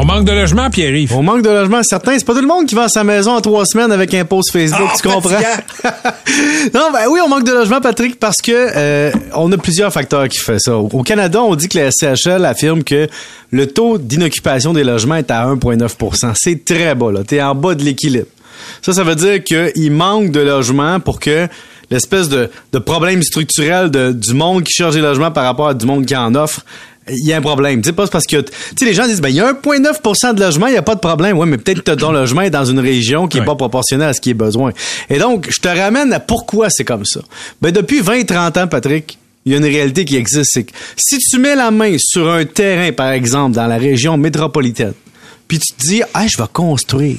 On manque de logement, Pierre-Yves. On manque de logement, certain. C'est pas tout le monde qui vend sa maison en trois semaines avec un post Facebook, Ah, tu comprends? non, ben oui, on manque de logement, Patrick, parce que euh, on a plusieurs facteurs qui font ça. Au Canada, on dit que la SCHL affirme que le taux d'inoccupation des logements est à 1,9% C'est très bas, là. T'es en bas de l'équilibre. Ça, ça veut dire qu'il manque de logements pour que l'espèce de, de problème structurel de, du monde qui cherche des logements par rapport à du monde qui en offre, il y a un problème. Tu sais, pas parce que, tu sais, les gens disent, ben, il y a 1,9% de logements, il n'y a pas de problème. Ouais, mais peut-être que ton logement est dans une région qui est Ouais. pas proportionnelle à ce qui est besoin. Et donc, je te ramène à pourquoi c'est comme ça. Ben, depuis 20, 30 ans, Patrick, il y a une réalité qui existe, c'est que si tu mets la main sur un terrain, par exemple, dans la région métropolitaine, puis tu te dis, ah, je vais construire.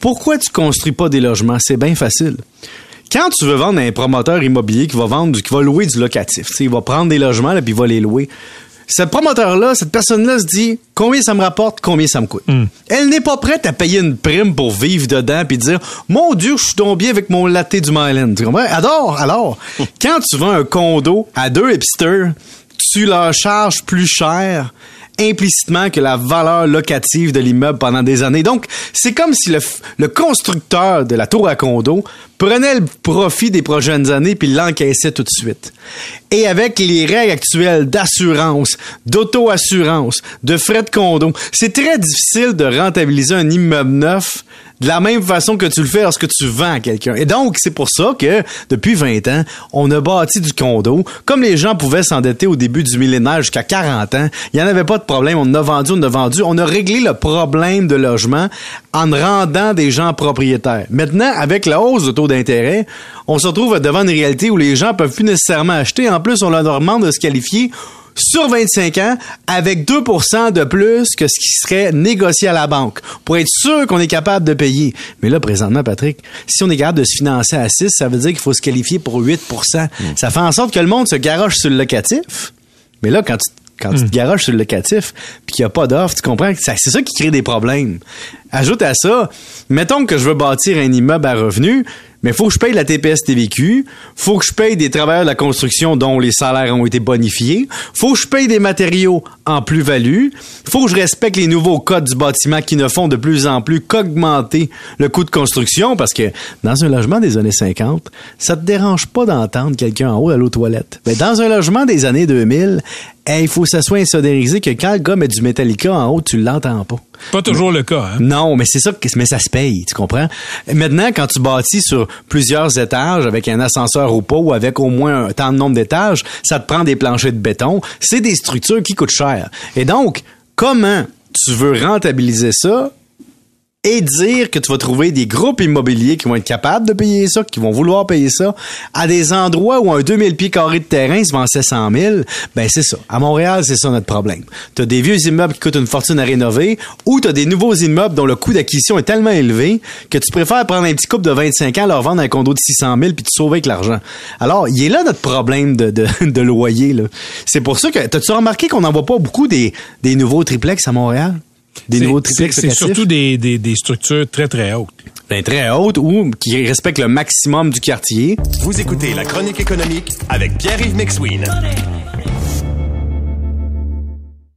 Pourquoi tu construis pas des logements? C'est bien facile. Quand tu veux vendre à un promoteur immobilier qui va vendre, du- qui va louer du locatif, il va prendre des logements puis il va les louer. Ce promoteur-là, cette personne-là se dit combien ça me rapporte, combien ça me coûte. Elle n'est pas prête à payer une prime pour vivre dedans puis dire mon Dieu, je suis bien avec mon latte du Myland. Tu comprends? Adore, alors, quand tu vends un condo à deux hipsters, tu leur charges plus cher implicitement que la valeur locative de l'immeuble pendant des années. Donc, c'est comme si le constructeur de la tour à condo prenait le profit des prochaines années puis l'encaissait tout de suite. Et avec les règles actuelles d'assurance, d'auto-assurance, de frais de condo, c'est très difficile de rentabiliser un immeuble neuf de la même façon que tu le fais lorsque tu vends à quelqu'un. Et donc, c'est pour ça que, depuis 20 ans, on a bâti du condo. Comme les gens pouvaient s'endetter au début du millénaire jusqu'à 40 ans, il n'y en avait pas de problème. On a vendu, on a vendu. On a réglé le problème de logement en rendant des gens propriétaires. Maintenant, avec la hausse de taux d'intérêt, on se retrouve devant une réalité où les gens peuvent plus nécessairement acheter. En plus, on leur demande de se qualifier sur 25 ans avec 2% de plus que ce qui serait négocié à la banque pour être sûr qu'on est capable de payer. Mais là, présentement, Patrick, si on est capable de se financer à 6, ça veut dire qu'il faut se qualifier pour 8% Ça fait en sorte que le monde se garoche sur le locatif. Mais là, quand tu quand tu te garoches sur le locatif puis qu'il n'y a pas d'offre, tu comprends que c'est ça qui crée des problèmes. Ajoute à ça, mettons que je veux bâtir un immeuble à revenus, mais faut que je paye la TPS TVQ, faut que je paye des travailleurs de la construction dont les salaires ont été bonifiés, faut que je paye des matériaux en plus-value, faut que je respecte les nouveaux codes du bâtiment qui ne font de plus en plus qu'augmenter le coût de construction parce que dans un logement des années 50, ça te dérange pas d'entendre quelqu'un en haut à l'eau toilette. Mais dans un logement des années 2000, hey, il faut que ça soit insodérisé que quand le gars met du Metallica en haut, tu l'entends pas. Pas toujours le cas, hein? Non, mais c'est ça, que- mais ça se paye, tu comprends? Maintenant, quand tu bâtis sur plusieurs étages avec un ascenseur ou pas ou avec au moins un tant de nombre d'étages, ça te prend des planchers de béton. C'est des structures qui coûtent cher. Et donc, comment tu veux rentabiliser ça et dire que tu vas trouver des groupes immobiliers qui vont être capables de payer ça, qui vont vouloir payer ça, à des endroits où un 2000 pieds carrés de terrain se vend 700 000, ben c'est ça. À Montréal, c'est ça notre problème. T'as des vieux immeubles qui coûtent une fortune à rénover, ou t'as des nouveaux immeubles dont le coût d'acquisition est tellement élevé que tu préfères prendre un petit couple de 25 ans, leur vendre un condo de 600 000 puis te sauver avec l'argent. Alors, il est là notre problème de, de, de loyer. C'est pour ça que, t'as-tu remarqué qu'on n'en voit pas beaucoup des, des nouveaux triplex à Montréal? Des C'est- nouveaux c'est triplex c'est locatifs? surtout des, des, des structures très, très hautes. Ben, très haute ou qui respecte le maximum du quartier. Vous écoutez la chronique économique avec Pierre-Yves McSween.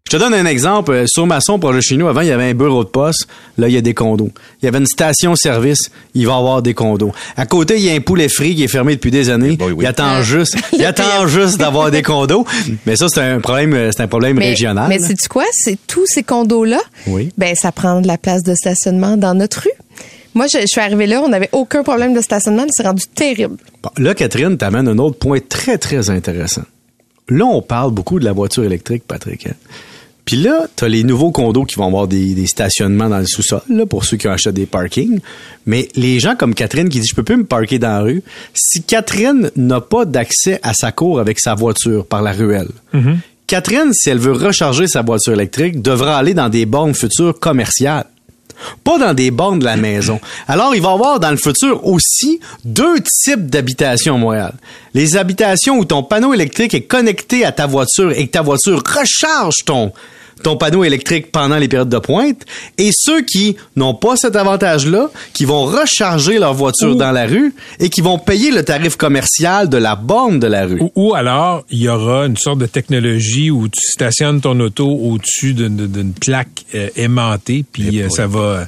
Je te donne un exemple. Euh, Sur Masson, projet chez nous, avant, il y avait un bureau de poste. Là, il y a des condos. Il y avait une station-service. Il va y avoir des condos. À côté, il y a un poulet frit qui est fermé depuis des années. boy, oui. Il attend juste, il attend juste d'avoir des condos. Mais ça, c'est un problème, euh, c'est un problème Mais, régional. mais sais-tu quoi? C'est tous ces condos-là. Oui. Ben, ça prend de la place de stationnement dans notre rue. Moi, je, je suis arrivée là, on n'avait aucun problème de stationnement, mais c'est rendu terrible. Bon, là, Catherine, t'amènes un autre point très, très intéressant. Là, on parle beaucoup de la voiture électrique, Patrick. hein. Puis là, t'as les nouveaux condos qui vont avoir des, des stationnements dans le sous-sol, là, pour ceux qui ont acheté des parkings. Mais les gens comme Catherine qui dit, je peux plus me parquer dans la rue. Si Catherine n'a pas d'accès à sa cour avec sa voiture par la ruelle, Catherine, si elle veut recharger sa voiture électrique, devra aller dans des bornes futures commerciales. Pas dans des bornes de la maison. Alors, il va y avoir dans le futur aussi deux types d'habitations à Montréal. Les habitations où ton panneau électrique est connecté à ta voiture et que ta voiture recharge ton ton panneau électrique pendant les périodes de pointe et ceux qui n'ont pas cet avantage-là, qui vont recharger leur voiture dans la rue et qui vont payer le tarif commercial de la borne de la rue. Ou, ou alors, il y aura une sorte de technologie où tu stationnes ton auto au-dessus d'une d'une plaque euh, aimantée, puis euh, ça va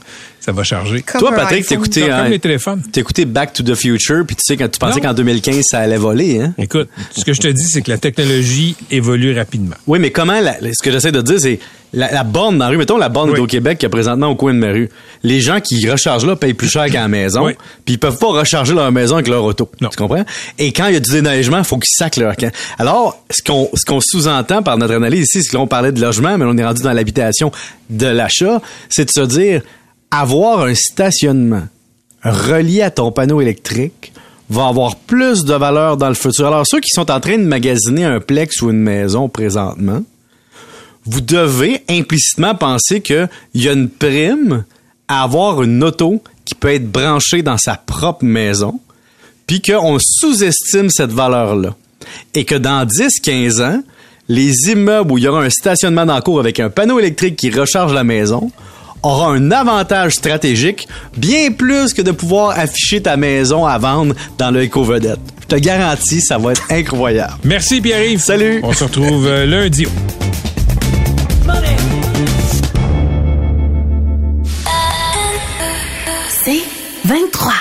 ça va charger. Comme Toi, Patrick, t'écoutais Comme hein, les téléphones. t'écoutais Back to the Future, puis tu sais quand tu pensais qu'en 2015 ça allait voler, hein? Écoute, ce que je te dis, c'est que la technologie évolue rapidement. Oui, mais comment, la- ce que j'essaie de dire, c'est la, la borne dans la rue, mettons la borne Oui. au Québec qui est présentement au coin de ma rue. Les gens qui rechargent là payent plus cher qu'à la maison, Oui. puis ils peuvent pas recharger leur maison avec leur auto. Non. Tu comprends? Et quand il y a du déneigement, il faut qu'ils sacent leur camp. Alors, ce qu'on ce qu'on sous-entend par notre analyse ici, c'est que là, on parlait de logement, mais on est rendu dans l'habitation de l'achat, c'est de se dire, avoir un stationnement relié à ton panneau électrique va avoir plus de valeur dans le futur. Alors, ceux qui sont en train de magasiner un plex ou une maison présentement, vous devez implicitement penser qu'il y a une prime à avoir une auto qui peut être branchée dans sa propre maison, puis qu'on sous-estime cette valeur-là. Et que dans 10-15 ans, les immeubles où il y aura un stationnement dans le cours avec un panneau électrique qui recharge la maison aura un avantage stratégique bien plus que de pouvoir afficher ta maison à vendre dans le éco-vedette. Je te garantis, ça va être incroyable. Merci Pierre-Yves. Salut. On se retrouve euh, lundi. C'est 23.